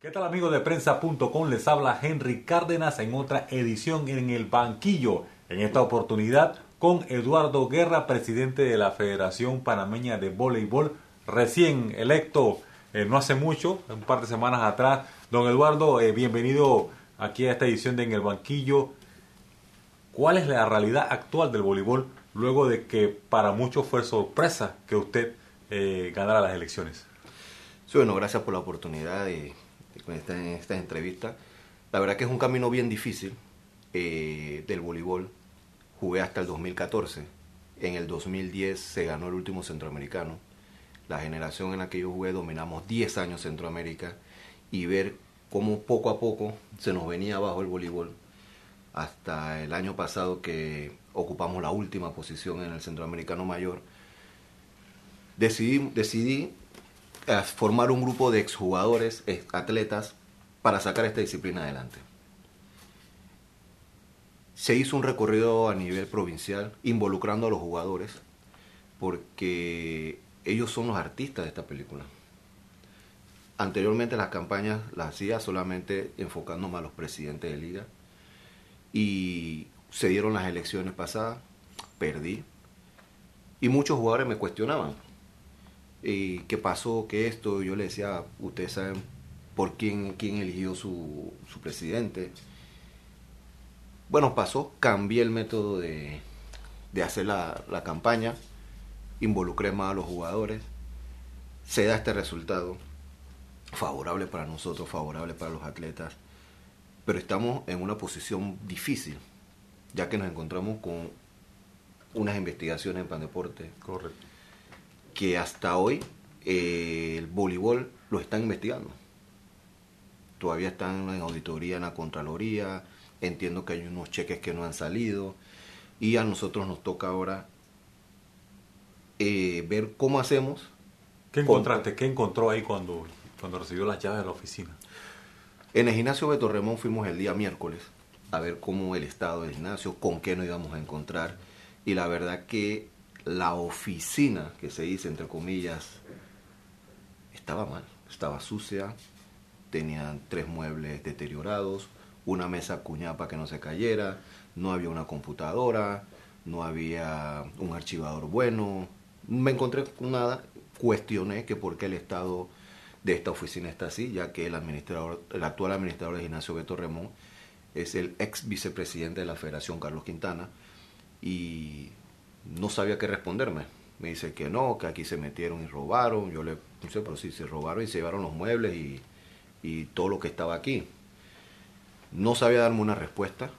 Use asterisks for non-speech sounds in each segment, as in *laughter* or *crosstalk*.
¿Qué tal amigos de prensa.com? Les habla Henry Cárdenas en otra edición en el banquillo. En esta oportunidad con Eduardo Guerra, presidente de la Federación Panameña de Voleibol, recién electo eh, no hace mucho, un par de semanas atrás. Don Eduardo, eh, bienvenido aquí a esta edición de En el banquillo. ¿Cuál es la realidad actual del voleibol luego de que para muchos fue sorpresa que usted eh, ganara las elecciones? Sí, bueno, gracias por la oportunidad con esta, esta entrevista. La verdad que es un camino bien difícil eh, del voleibol. Jugué hasta el 2014. En el 2010 se ganó el último centroamericano. La generación en la que yo jugué dominamos 10 años Centroamérica y ver cómo poco a poco se nos venía abajo el voleibol hasta el año pasado que ocupamos la última posición en el Centroamericano Mayor. Decidí, decidí formar un grupo de exjugadores, atletas, para sacar esta disciplina adelante. Se hizo un recorrido a nivel provincial involucrando a los jugadores porque ellos son los artistas de esta película. Anteriormente las campañas las hacía solamente enfocándome a los presidentes de liga y se dieron las elecciones pasadas, perdí y muchos jugadores me cuestionaban y qué pasó, qué esto, yo le decía, ustedes saben por quién, quién eligió su, su presidente. Bueno, pasó, cambié el método de, de hacer la, la, campaña, involucré más a los jugadores, se da este resultado favorable para nosotros, favorable para los atletas, pero estamos en una posición difícil, ya que nos encontramos con unas investigaciones en Pandeporte. Correcto que hasta hoy eh, el voleibol lo están investigando. Todavía están en auditoría en la Contraloría, entiendo que hay unos cheques que no han salido y a nosotros nos toca ahora eh, ver cómo hacemos. ¿Qué encontraste? ¿Qué encontró ahí cuando, cuando recibió las llaves de la oficina? En el gimnasio Beto Remón fuimos el día miércoles a ver cómo el estado del gimnasio, con qué nos íbamos a encontrar. Y la verdad que la oficina, que se dice entre comillas, estaba mal, estaba sucia, tenían tres muebles deteriorados, una mesa cuñada para que no se cayera, no había una computadora, no había un archivador bueno, me encontré con nada, cuestioné que por qué el estado de esta oficina está así, ya que el administrador, el actual administrador de gimnasio Beto Remón es el ex vicepresidente de la Federación Carlos Quintana y no sabía qué responderme. Me dice que no, que aquí se metieron y robaron. Yo le puse, pero sí, se robaron y se llevaron los muebles y, todo lo que estaba aquí. No sabía darme una respuesta.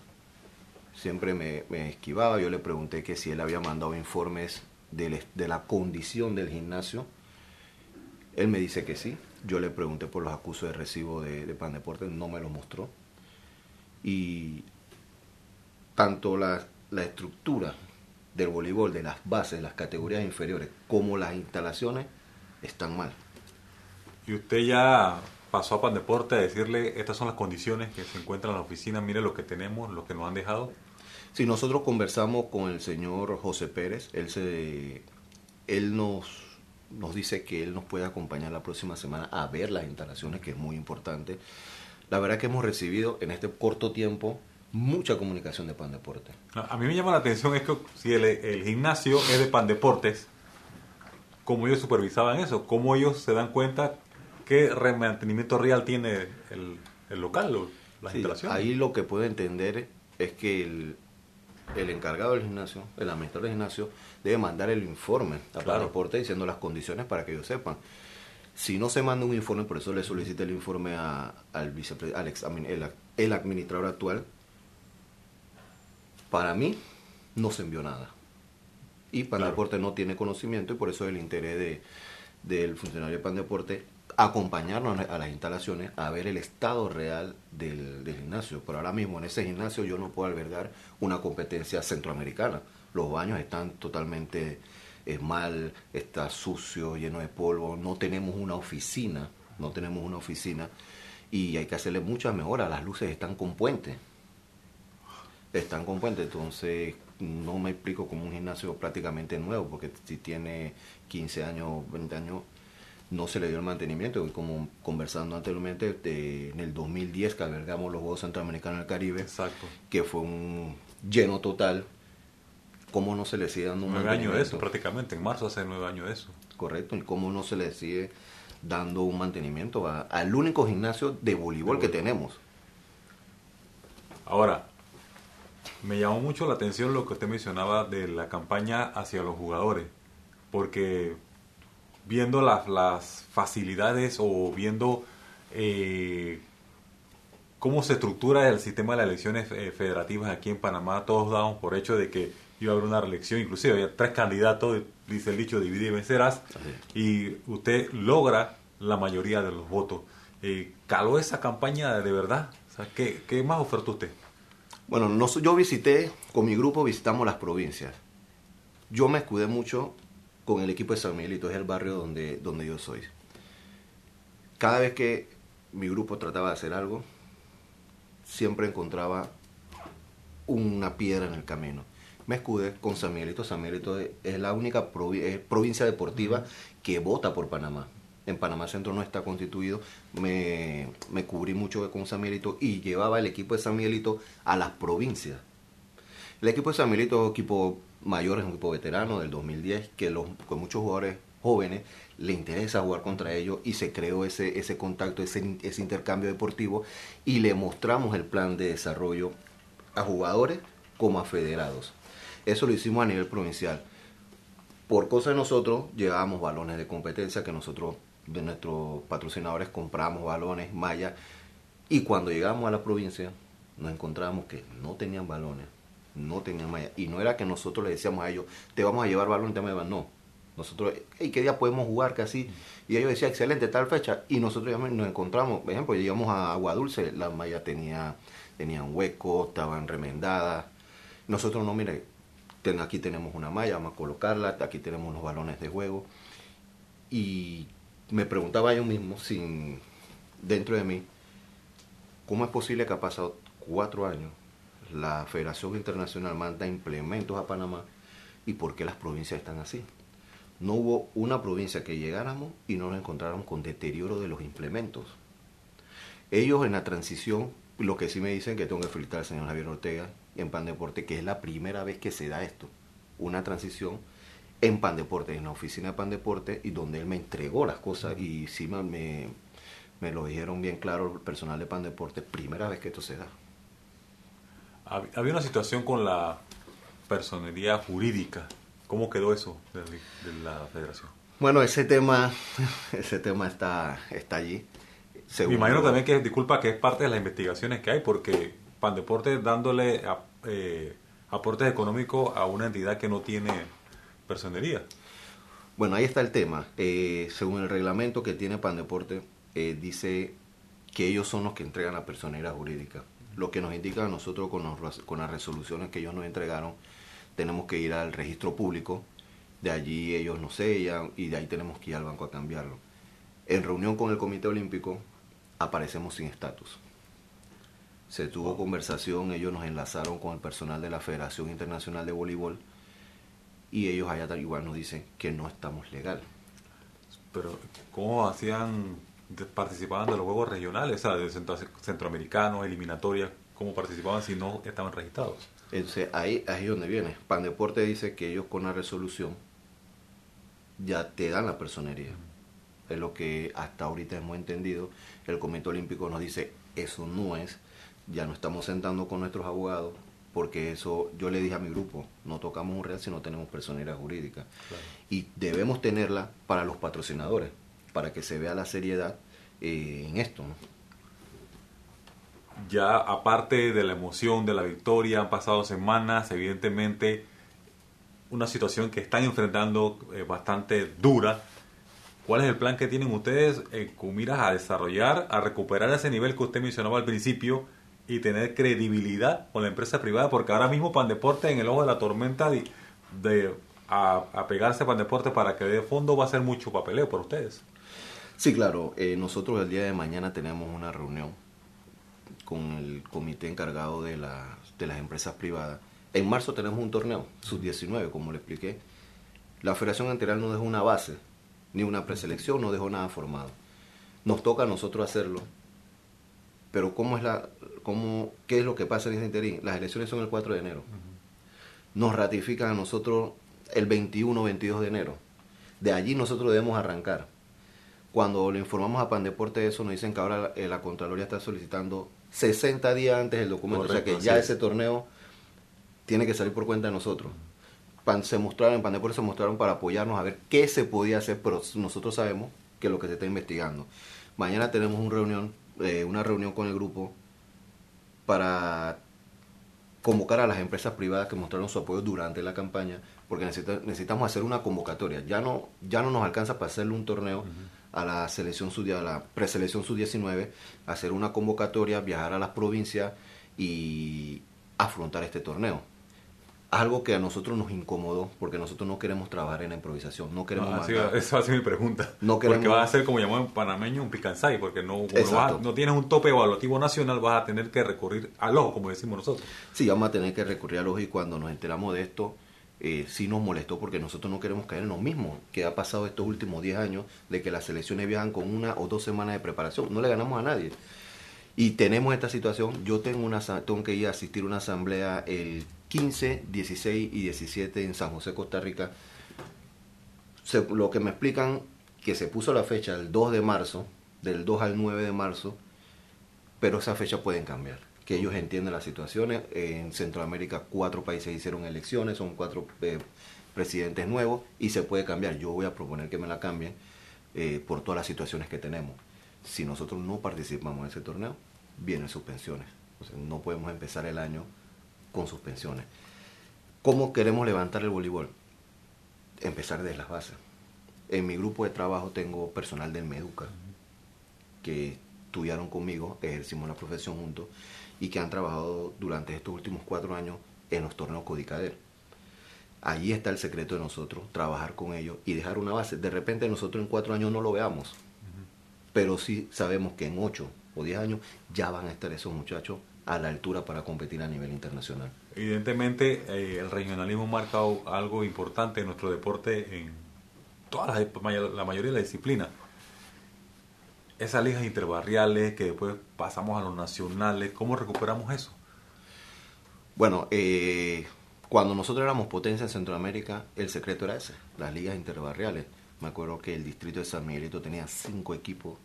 Siempre me, esquivaba. Yo le pregunté que si él había mandado informes de, la condición del gimnasio. Él me dice que sí. Yo le pregunté por los acusos de recibo de, de Pan Deportes, no me lo mostró. Y tanto la estructura del voleibol, de las bases, las categorías inferiores, como las instalaciones, están mal. Y usted ya pasó a Pandeporte a decirle, estas son las condiciones que se encuentran en la oficina, mire lo que tenemos, lo que nos han dejado. Sí, nosotros conversamos con el señor José Pérez, él, se, él nos, nos dice que él nos puede acompañar la próxima semana a ver las instalaciones, que es muy importante. La verdad que hemos recibido en este corto tiempo mucha comunicación de Pan Deportes. A mí me llama la atención es que si el, gimnasio es de Pan Deportes, ¿cómo ellos supervisaban eso? ¿Cómo ellos se dan cuenta qué mantenimiento real tiene el, el local, las instalaciones? Ahí lo que puedo entender es que el, el encargado del gimnasio, el administrador del gimnasio, debe mandar el informe a Pan Deportes diciendo las condiciones para que ellos sepan. Si no se manda un informe, por eso le solicita el informe a, al, vicepresidente, el, el administrador actual, para mí, no se envió nada. Y Pandeporte no tiene conocimiento y por eso el interés de, del funcionario de Pandeporte acompañarnos a las instalaciones a ver el estado real del, gimnasio. Pero ahora mismo en ese gimnasio yo no puedo albergar una competencia centroamericana. Los baños están totalmente eh, mal, está sucio, lleno de polvo, no tenemos una oficina, no tenemos una oficina y hay que hacerle muchas mejoras. Las luces están con puentes están con puente, entonces no me explico como un gimnasio prácticamente nuevo, porque si tiene 15 años, 20 años, no se le dio el mantenimiento. Y como conversando anteriormente, en el 2010 que albergamos los Juegos Centroamericanos del Caribe, Exacto. que fue un lleno total, ¿cómo no se le sigue dando un Nueve años de eso, prácticamente. En marzo hace nueve años de eso. Correcto, y cómo no se le sigue dando un mantenimiento a- al único gimnasio de voleibol que tenemos. Ahora, me llamó mucho la atención lo que usted mencionaba de la campaña hacia los jugadores, porque viendo las, las facilidades o viendo eh, cómo se estructura el sistema de las elecciones eh, federativas aquí en Panamá, todos damos por hecho de que iba a haber una reelección, inclusive había tres candidatos, dice el dicho, divide y vencerás, y usted logra la mayoría de los votos. Eh, ¿Caló esa campaña de verdad? O sea, ¿qué, ¿Qué más ofertó usted? Bueno, yo visité, con mi grupo visitamos las provincias. Yo me escudé mucho con el equipo de San Miguelito, es el barrio donde, donde yo soy. Cada vez que mi grupo trataba de hacer algo, siempre encontraba una piedra en el camino. Me escudé con San Miguelito. San Miguelito es la única provi- provincia deportiva que vota por Panamá. En Panamá Centro no está constituido. Me, me cubrí mucho con San Miguelito y llevaba el equipo de San Miguelito a las provincias. El equipo de San Miguelito es un equipo mayor, es un equipo veterano del 2010, que los, muchos jugadores jóvenes le interesa jugar contra ellos y se creó ese, ese contacto, ese, ese intercambio deportivo y le mostramos el plan de desarrollo a jugadores como a federados. Eso lo hicimos a nivel provincial. Por cosa de nosotros, llevábamos balones de competencia que nosotros, de nuestros patrocinadores, compramos balones, mallas. Y cuando llegamos a la provincia, nos encontramos que no tenían balones, no tenían mallas. Y no era que nosotros le decíamos a ellos, te vamos a llevar balones, te vamos a. No. Nosotros, hey, ¿qué día podemos jugar? Así. Y ellos decían, excelente, tal fecha. Y nosotros ya nos encontramos, por ejemplo, llegamos a Agua Dulce, las mallas tenía, tenían huecos, estaban remendadas. Nosotros no, mire, aquí tenemos una malla, vamos a colocarla, aquí tenemos unos balones de juego. Y me preguntaba yo mismo, sin dentro de mí, ¿cómo es posible que ha pasado cuatro años, la Federación Internacional manda implementos a Panamá y por qué las provincias están así? No hubo una provincia que llegáramos y no nos encontráramos con deterioro de los implementos. Ellos en la transición, lo que sí me dicen que tengo que felicitar al señor Javier Ortega en Pan Deporte, que es la primera vez que se da esto, una transición en Pan Deporte, en la oficina de Pan Deporte, y donde él me entregó las cosas y sí me, me, lo dijeron bien claro el personal de Pan Deporte, primera vez que esto se da. Hab- Había una situación con la personería jurídica. ¿Cómo quedó eso de, de la federación? Bueno, ese tema, *laughs* ese tema está, está allí. Me imagino también que, disculpa, que es parte de las investigaciones que hay, porque Pandeporte dándole a- eh, aportes económicos a una entidad que no tiene personería. Bueno, ahí está el tema. Eh, según el reglamento que tiene Pandeporte, eh, dice que ellos son los que entregan la personería jurídica. Lo que nos indica a nosotros con, los- con las resoluciones que ellos nos entregaron, tenemos que ir al registro público, de allí ellos nos sellan y de ahí tenemos que ir al banco a cambiarlo. En reunión con el Comité Olímpico, aparecemos sin estatus. Se tuvo conversación, ellos nos enlazaron con el personal de la Federación Internacional de Voleibol y ellos allá tal igual nos dicen que no estamos legal. Pero, ¿cómo hacían, participaban de los juegos regionales, o sea, de centro- centroamericanos, eliminatorias? ¿Cómo participaban si no estaban registrados? Entonces ahí, ahí es donde viene. Pan Deporte dice que ellos con la resolución ya te dan la personería. Es lo que hasta ahorita hemos entendido. El Comité Olímpico nos dice, eso no es, ya no estamos sentando con nuestros abogados, porque eso, yo le dije a mi grupo, no tocamos un real si no tenemos personería jurídica. Claro. Y debemos tenerla para los patrocinadores, para que se vea la seriedad eh, en esto. ¿no? Ya aparte de la emoción de la victoria, han pasado semanas, evidentemente una situación que están enfrentando eh, bastante dura. ¿Cuál es el plan que tienen ustedes eh, con miras a desarrollar, a recuperar ese nivel que usted mencionaba al principio y tener credibilidad con la empresa privada? Porque ahora mismo Pandeporte en el ojo de la tormenta de, de a, a pegarse a Pandeporte para que dé fondo va a ser mucho papeleo por ustedes. Sí, claro. eh, nosotros el día de mañana tenemos una reunión con el comité encargado de, las de las empresas privadas. En marzo tenemos un torneo, sub-19, como le expliqué. La Federación Integral nos dejó una base ni una preselección, no dejó nada formado. Nos toca a nosotros hacerlo. Pero ¿cómo es la, cómo, ¿qué es lo que pasa en ese interín? Las elecciones son el 4 de enero. Nos ratifican a nosotros el 21 22 de enero. De allí nosotros debemos arrancar. Cuando le informamos a Pandeporte de eso, nos dicen que ahora la, la Contraloría está solicitando 60 días antes el documento. Correcto, o sea que ya es. ese torneo tiene que salir por cuenta de nosotros. Pan- se mostraron, en Pandeporte se mostraron para apoyarnos a ver qué se podía hacer, pero nosotros sabemos que es lo que se está investigando. Mañana tenemos una reunión, eh, una reunión con el grupo para convocar a las empresas privadas que mostraron su apoyo durante la campaña, porque necesita- necesitamos hacer una convocatoria. Ya no, ya no nos alcanza para hacerle un torneo a la selección sub a la preselección sub 19, hacer una convocatoria, viajar a las provincias y afrontar este torneo. Algo que a nosotros nos incomodó, porque nosotros no queremos trabajar en la improvisación, no queremos No, así- mandar- esa va a ser mi pregunta. No porque queremos- va a ser como llamamos en panameño un picansay, porque no, no, Exacto. vas- no tienes un tope evaluativo nacional, vas a tener que recurrir al ojo, como decimos nosotros. Sí, vamos a tener que recurrir a los y cuando nos enteramos de esto, eh, sí nos molestó porque nosotros no queremos caer en lo mismo que ha pasado estos últimos 10 años, de que las selecciones viajan con una o dos semanas de preparación. No le ganamos a nadie. Y tenemos esta situación. Yo tengo, una, tengo que ir a asistir a una asamblea el 15, 16 y 17 en San José, Costa Rica. Lo que me explican que se puso la fecha el 2 de marzo, del 2 al 9 de marzo, pero esa fecha pueden cambiar. Que ellos entienden las situaciones. En Centroamérica cuatro países hicieron elecciones, son cuatro eh, presidentes nuevos y se puede cambiar. Yo voy a proponer que me la cambien eh, por todas las situaciones que tenemos. Si nosotros no participamos en ese torneo, vienen suspensiones. O sea, no podemos empezar el año con suspensiones. ¿Cómo queremos levantar el voleibol? Empezar desde las bases. En mi grupo de trabajo tengo personal del Meduca que estudiaron conmigo, ejercimos la profesión juntos y que han trabajado durante estos últimos cuatro años en los torneos Codicader. Allí está el secreto de nosotros, trabajar con ellos y dejar una base. De repente nosotros en cuatro años no lo veamos, pero sí sabemos que en ocho o diez años ya van a estar esos muchachos a la altura para competir a nivel internacional. Evidentemente, eh, el regionalismo marca o- algo importante en nuestro deporte en todas las, la mayoría de las disciplinas. Esas ligas interbarriales que después pasamos a los nacionales, ¿cómo recuperamos eso? Bueno, eh, cuando nosotros éramos potencia en Centroamérica, el secreto era ese, las ligas interbarriales. Me acuerdo que el distrito de San Miguelito tenía cinco equipos,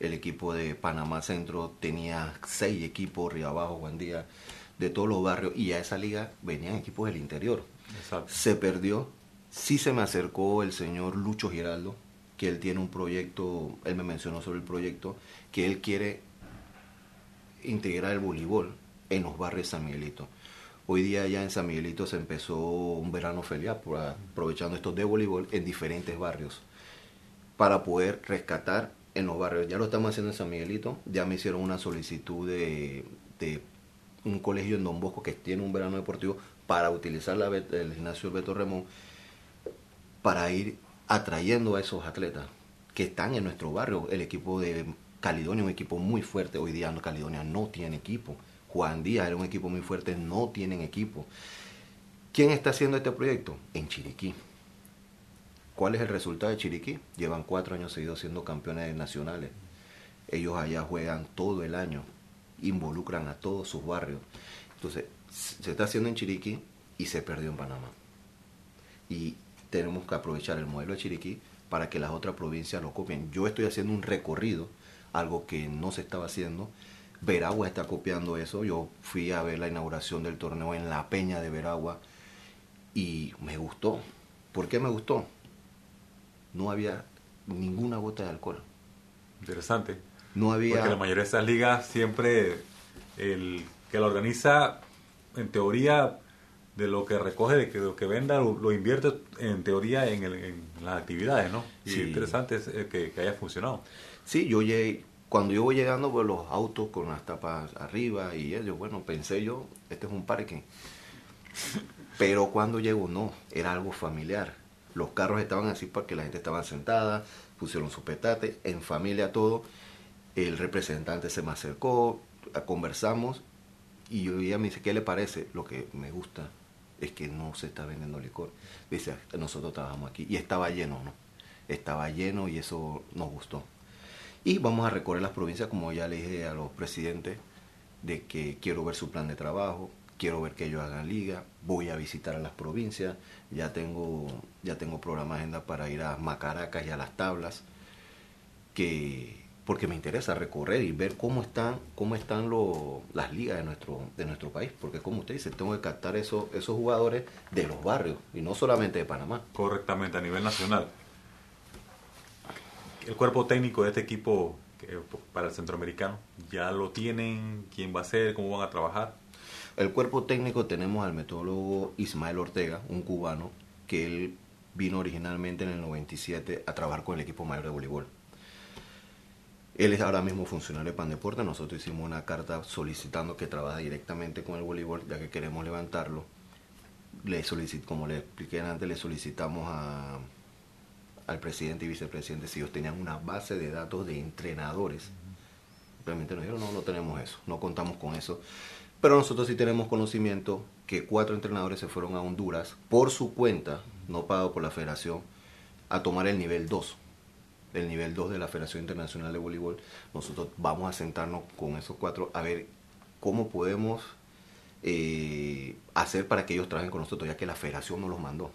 el equipo de Panamá Centro tenía seis equipos, Río Abajo, Guandía, de todos los barrios, y a esa liga venían equipos del interior. Exacto. Se perdió, sí se me acercó el señor Lucho Giraldo, que él tiene un proyecto, él me mencionó sobre el proyecto, que él quiere integrar el voleibol en los barrios de San Miguelito. Hoy día ya en San Miguelito se empezó un verano feliz aprovechando estos de voleibol en diferentes barrios para poder rescatar en los barrios. Ya lo estamos haciendo en San Miguelito, ya me hicieron una solicitud de, de un colegio en Don Bosco que tiene un verano deportivo para utilizar la, el gimnasio Beto Remón para ir atrayendo a esos atletas que están en nuestro barrio. El equipo de Caledonia, un equipo muy fuerte. Hoy día Caledonia no tiene equipo. Juan Díaz era un equipo muy fuerte, no tienen equipo. ¿Quién está haciendo este proyecto? En Chiriquí. ¿Cuál es el resultado de Chiriquí? Llevan cuatro años seguidos siendo campeones nacionales. Ellos allá juegan todo el año, involucran a todos sus barrios. Entonces, se está haciendo en Chiriquí y se perdió en Panamá. Y tenemos que aprovechar el modelo de Chiriquí para que las otras provincias lo copien. Yo estoy haciendo un recorrido, algo que no se estaba haciendo. Veragua está copiando eso. Yo fui a ver la inauguración del torneo en la Peña de Veragua y me gustó. ¿Por qué me gustó? No había ninguna gota de alcohol. Interesante. No había... Porque la mayoría de esas ligas siempre el que la organiza, en teoría, de lo que recoge, de que lo que venda, lo, lo invierte en teoría en, el- en las actividades, ¿no? Y Sí. es interesante es, eh, que, que haya funcionado. Sí, yo llegué, cuando yo voy llegando, pues los autos con las tapas arriba y ellos, bueno, pensé yo, este es un parque. Pero cuando llego, no, era algo familiar. Los carros estaban así porque la gente estaba sentada, pusieron su petate, en familia todo. El representante se me acercó, conversamos y yo ella me dice, ¿qué le parece? Lo que me gusta es que no se está vendiendo licor. Dice, nosotros trabajamos aquí y estaba lleno, ¿no? estaba lleno y eso nos gustó. Y vamos a recorrer las provincias, como ya le dije a los presidentes, de que quiero ver su plan de trabajo, quiero ver que ellos hagan liga, voy a visitar a las provincias, ya tengo, ya tengo programa agenda para ir a Macaracas y a las tablas, que porque me interesa recorrer y ver cómo están, cómo están las ligas de nuestro, de nuestro país, porque como usted dice, tengo que captar esos, esos jugadores de los barrios y no solamente de Panamá. Correctamente, a nivel nacional. El cuerpo técnico de este equipo para el centroamericano, ¿ya lo tienen? ¿Quién va a ser? ¿Cómo van a trabajar? El cuerpo técnico tenemos al metólogo Ismael Ortega, un cubano, que él vino originalmente en el 97 a trabajar con el equipo mayor de voleibol. Él es ahora mismo funcionario de Pandeporte. Nosotros hicimos una carta solicitando que trabaje directamente con el voleibol, ya que queremos levantarlo. Le solicit, como le expliqué antes, le solicitamos a, al presidente y vicepresidente si ellos tenían una base de datos de entrenadores. Realmente nos dijeron, no, no tenemos eso, no contamos con eso. Pero nosotros sí tenemos conocimiento que cuatro entrenadores se fueron a Honduras por su cuenta, no pagado por la federación, a tomar el nivel 2 el nivel 2 de la Federación Internacional de Voleibol, nosotros vamos a sentarnos con esos cuatro a ver cómo podemos eh, hacer para que ellos trabajen con nosotros, ya que la federación nos los mandó.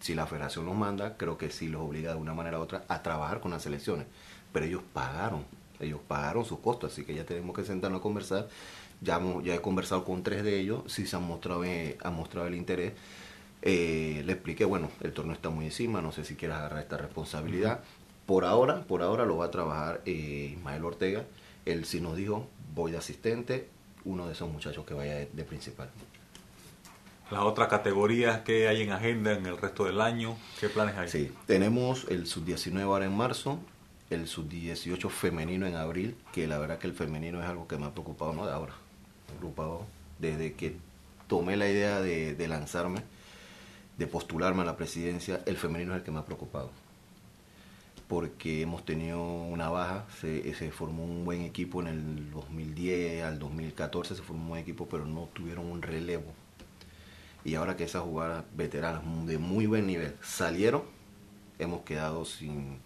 Si la federación nos manda, creo que sí los obliga de una manera u otra a trabajar con las selecciones. Pero ellos pagaron, ellos pagaron sus costos, así que ya tenemos que sentarnos a conversar. Ya, ya he conversado con tres de ellos, sí se han mostrado, eh, han mostrado el interés. Eh, le expliqué, bueno, el torneo está muy encima, no sé si quieres agarrar esta responsabilidad. Por ahora, por ahora lo va a trabajar eh, Ismael Ortega. Él sí nos dijo, voy de asistente, uno de esos muchachos que vaya de, principal. Las otras categorías que hay en agenda en el resto del año, ¿qué planes hay? Sí, tenemos el sub-19 ahora en marzo, el sub-18 femenino en abril, que la verdad que el femenino es algo que me ha preocupado, no de ahora, preocupado desde que tomé la idea de, de lanzarme, de postularme a la presidencia, el femenino es el que me ha preocupado porque hemos tenido una baja, se, formó un buen equipo en el 2010 al 2014, se formó un buen equipo, pero no tuvieron un relevo. Y ahora que esas jugadoras veteranas de muy buen nivel salieron, hemos quedado sin,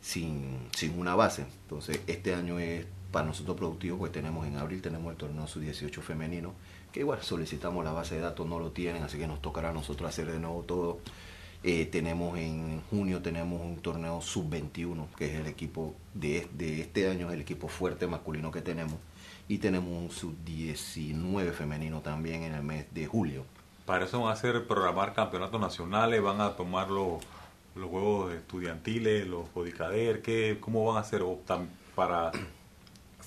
sin, sin una base. Entonces este año es para nosotros productivo, pues tenemos en abril tenemos el torneo sub-18 femenino, que igual solicitamos la base de datos, no lo tienen, así que nos tocará a nosotros hacer de nuevo todo eh, tenemos en junio tenemos un torneo sub-21, que es el equipo de, de este año, es el equipo fuerte masculino que tenemos. Y tenemos un sub-19 femenino también en el mes de julio. Para eso van a hacer programar campeonatos nacionales, van a tomar los, los juegos estudiantiles, los Bodicader, ¿qué, ¿cómo van a hacer para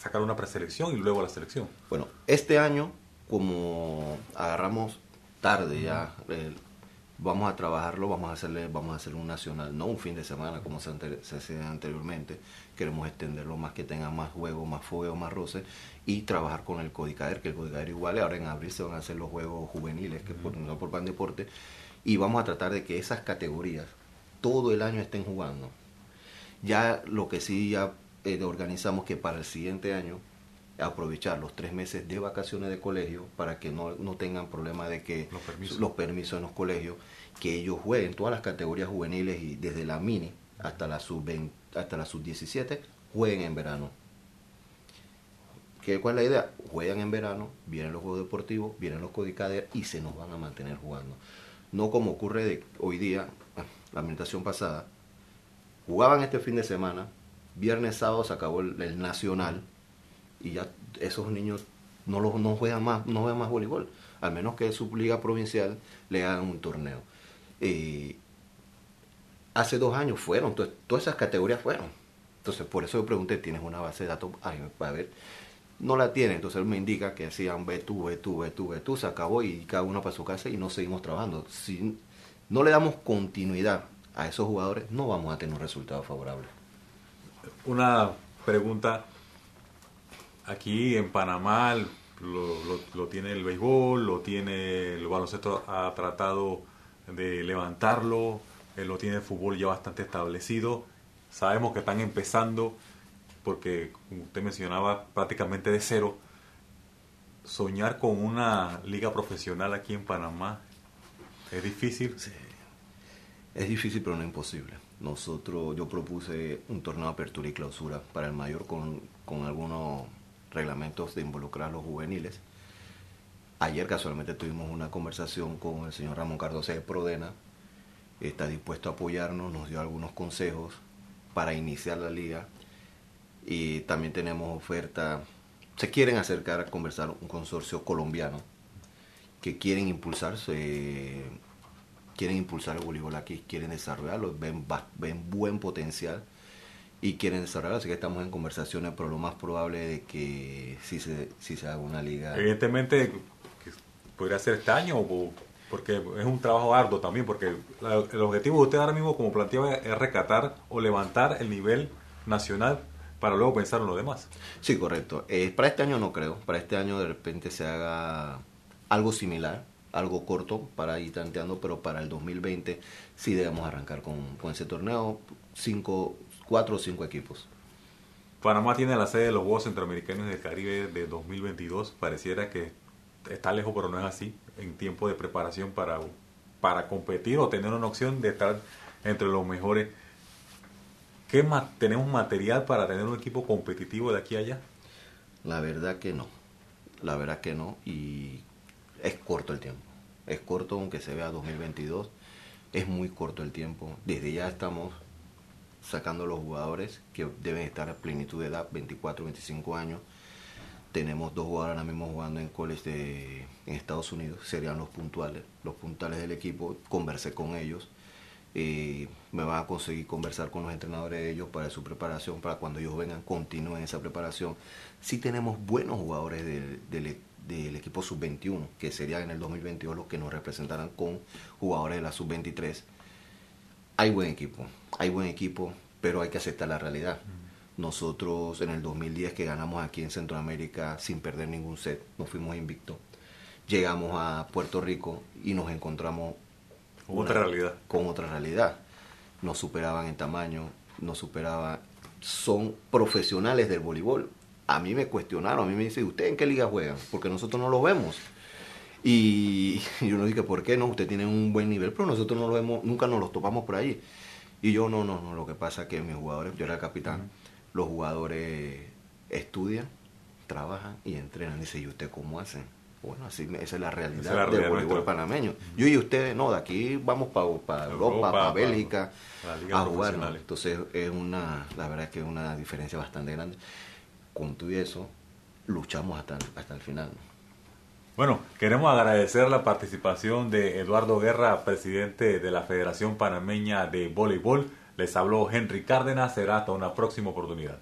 sacar una preselección y luego la selección? Bueno, este año, como agarramos tarde ya, vamos a trabajarlo, vamos a hacerle, vamos a hacer un nacional, no un fin de semana como se, hacía anteriormente, queremos extenderlo más que tenga más juegos, más fuego, más roce y trabajar con el Codicader, que el Codicader igual, ahora en abril se van a hacer los juegos juveniles, que por, no por Pan Deporte, y vamos a tratar de que esas categorías todo el año estén jugando. Ya lo que sí ya eh, organizamos que para el siguiente año aprovechar los tres meses de vacaciones de colegio para que no, no tengan problema de que los permisos. los permisos en los colegios, que ellos jueguen todas las categorías juveniles y desde la mini hasta la sub hasta la sub 17 jueguen en verano. ¿Qué, ¿Cuál es la idea? Juegan en verano, vienen los juegos deportivos, vienen los codicader y se nos van a mantener jugando. No como ocurre de hoy día, la administración pasada, jugaban este fin de semana, viernes, sábado se acabó el nacional, y ya esos niños no, los, no, juegan más, no juegan más voleibol, al menos que su liga provincial le hagan un torneo. Eh, hace dos años fueron, entonces, todas esas categorías fueron. Entonces, por eso yo pregunté, ¿tienes una base de datos? para ver, no la tiene, entonces él me indica que hacían ve tú, ve tú, ve tú, ve tú, se acabó y cada uno para su casa y no seguimos trabajando. Si no le damos continuidad a esos jugadores, no vamos a tener un resultado favorable. Una pregunta aquí en Panamá lo, tiene el béisbol, lo tiene el baloncesto, ha tratado de levantarlo, eh, lo tiene el fútbol ya bastante establecido. Sabemos que están empezando, porque usted mencionaba, prácticamente de cero. Soñar con una liga profesional aquí en Panamá es difícil. Es difícil, pero no imposible. Nosotros, yo propuse un torneo de apertura y clausura para el mayor con, con algunos reglamentos de involucrar a los juveniles. Ayer casualmente tuvimos una conversación con el señor Ramón Cardoso de Prodena. Está dispuesto a apoyarnos, nos dio algunos consejos para iniciar la liga. Y también tenemos oferta. Se quieren acercar a conversar un consorcio colombiano que quieren impulsarse quieren impulsar el voleibol aquí, quieren desarrollarlo, ven, ven buen potencial y quieren desarrollarlo, así que estamos en conversaciones, pero lo más probable es que si se, si se haga una liga. Evidentemente, podría ser este año, porque es un trabajo arduo también, porque el objetivo de usted ahora mismo, como planteaba, es recatar o levantar el nivel nacional para luego pensar en lo demás. Sí, correcto. Eh, para este año no creo, para este año de repente se haga algo similar, algo corto para ir tanteando, pero para el 2020 sí debemos arrancar con, ese torneo, cinco, cuatro o cinco equipos. Panamá tiene la sede de los Juegos Centroamericanos del Caribe de 2022. Pareciera que está lejos, pero no es así. En tiempo de preparación para, para competir o tener una opción de estar entre los mejores. ¿Qué más, ¿Tenemos material para tener un equipo competitivo de aquí a allá? La verdad que no. La verdad que no. Y es corto el tiempo. Es corto aunque se vea 2022. Es muy corto el tiempo. Desde ya estamos sacando los jugadores que deben estar a plenitud de edad, 24, 25 años. Tenemos dos jugadores ahora mismo jugando en college de, en Estados Unidos, serían los puntuales, los puntuales del equipo. Conversé con ellos. Eh, me van a conseguir conversar con los entrenadores de ellos para su preparación, para cuando ellos vengan continúen esa preparación. Sí tenemos buenos jugadores del, del del equipo sub-21, que sería en el 2022 los que nos representarán con jugadores de la sub-23. Hay buen equipo, hay buen equipo, pero hay que aceptar la realidad. Nosotros en el 2010 que ganamos aquí en Centroamérica sin perder ningún set, nos fuimos invictos. Llegamos a Puerto Rico y nos encontramos con otra realidad. Con otra realidad. Nos superaban en tamaño, nos superaban. Son profesionales del voleibol a mí me cuestionaron, a mí me dicen, ¿usted en qué liga juega? Porque nosotros no lo vemos. Y *laughs* yo no dije, ¿por qué no? Usted tiene un buen nivel, pero nosotros no lo vemos, nunca nos los topamos por ahí. Y yo, no, no, no, lo que pasa es que mis jugadores, yo era el capitán, los jugadores estudian, trabajan y entrenan. Dice, ¿y usted cómo hacen? Bueno, así esa es la realidad, del voleibol panameño. Yo y ustedes, no, de aquí vamos para Europa, para Bélgica, a jugar. Entonces es una, la verdad es que es una diferencia bastante grande con todo eso, luchamos hasta, hasta el final. Bueno, queremos agradecer la participación de Eduardo Guerra, presidente de la Federación Panameña de Voleibol. Les habló Henry Cárdenas, será hasta una próxima oportunidad.